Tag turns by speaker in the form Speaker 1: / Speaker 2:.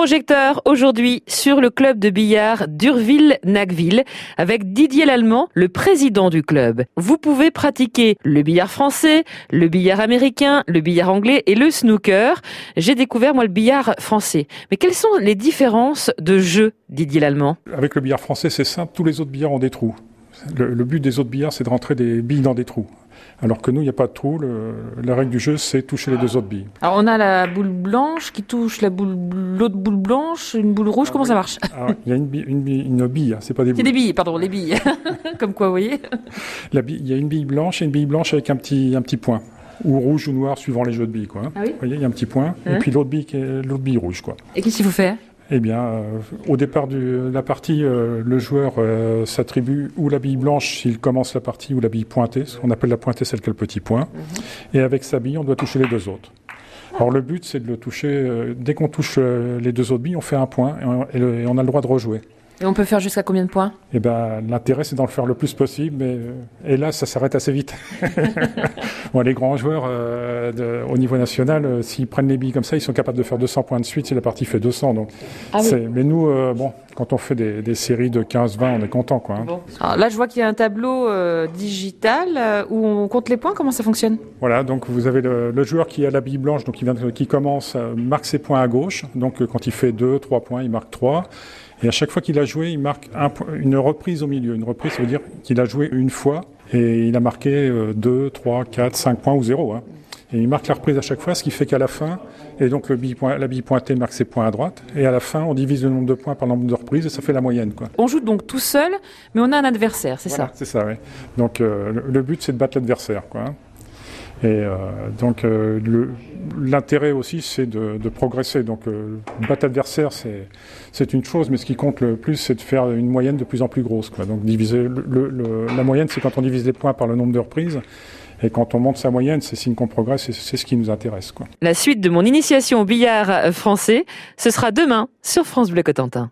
Speaker 1: projecteur aujourd'hui sur le club de billard d'Urville-Nacville avec Didier Lallemand, le président du club. Vous pouvez pratiquer le billard français, le billard américain, le billard anglais et le snooker. J'ai découvert moi le billard français. Mais quelles sont les différences de jeu, Didier Lallemand?
Speaker 2: Avec le billard français, c'est simple, tous les autres billards ont des trous. Le, le but des autres billards, c'est de rentrer des billes dans des trous. Alors que nous, il n'y a pas de trou. Le, la règle du jeu, c'est toucher les deux autres billes.
Speaker 1: Alors on a la boule blanche qui touche la boule, l'autre boule blanche, une boule rouge. Comment ça marche
Speaker 2: Alors, Il y a une bille, une bille, une bille, hein, c'est pas des
Speaker 1: C'est
Speaker 2: boules.
Speaker 1: des billes, pardon, les billes. Comme quoi, vous voyez
Speaker 2: bille- il y a une bille blanche et une bille blanche avec un petit, un petit point. Ou rouge ou noir, suivant les jeux de billes. Quoi.
Speaker 1: Ah oui
Speaker 2: Vous voyez, il y a un petit point.
Speaker 1: Hein
Speaker 2: Et puis l'autre bille, l'autre bille rouge. Quoi.
Speaker 1: Et qu'est-ce qu'il faut faire?
Speaker 2: Eh bien, euh, au départ de la partie, euh, le joueur euh, s'attribue ou la bille blanche s'il commence la partie, ou la bille pointée, ce qu'on appelle la pointée, celle qui a le petit point. Et avec sa bille, on doit toucher les deux autres. Alors le but, c'est de le toucher. euh, dès qu'on touche les deux autres billes, on fait un point et on, et le- et on a le droit de rejouer.
Speaker 1: Et on peut faire jusqu'à combien de points?
Speaker 2: Et ben, l'intérêt, c'est d'en faire le plus possible, mais euh, et là, ça s'arrête assez vite. bon, les grands joueurs euh, de- au niveau national, euh, s'ils prennent les billes comme ça, ils sont capables de faire 200 points de suite si la partie fait 200. Donc,
Speaker 1: Ah oui.
Speaker 2: mais nous, euh, bon, quand on fait des, des séries de 15-20, on est content, quoi. hein.
Speaker 1: Alors là, je vois qu'il y a un tableau euh, digital euh, où on compte les points. Comment ça fonctionne?
Speaker 2: Voilà, donc vous avez le, le joueur qui a la bille blanche, donc qui, vient qui commence, euh, marque ses points à gauche. Donc euh, quand il fait 2, 3 points, il marque 3. Et à chaque fois qu'il a joué, il marque un une reprise au milieu. Une reprise, ça veut dire qu'il a joué une fois et il a marqué 2, 3, 4, 5 points ou 0. Hein. Et il marque la reprise à chaque fois, ce qui fait qu'à la fin, et donc le bille point- la bille pointée marque ses points à droite, et à la fin, on divise le nombre de points par le nombre de reprises, et ça fait la moyenne. Quoi.
Speaker 1: On joue donc tout seul, mais on a un adversaire, c'est
Speaker 2: Voilà,
Speaker 1: ça
Speaker 2: C'est ça, oui. Donc euh, le, le but, c'est de battre l'adversaire. Quoi. Et euh, donc euh, l'intérêt aussi, c'est de, de progresser. Donc euh, battre l'adversaire, c'est c'est une chose, mais ce qui compte le plus, c'est de faire une moyenne de plus en plus grosse. Quoi. Donc diviser le- le- la moyenne, c'est quand on divise les points par le nombre de reprises. Et quand on monte sa moyenne, c'est signe qu'on progresse et c'est ce qui nous intéresse. Quoi.
Speaker 1: La suite de mon initiation au billard français, ce sera demain sur France Bleu Cotentin.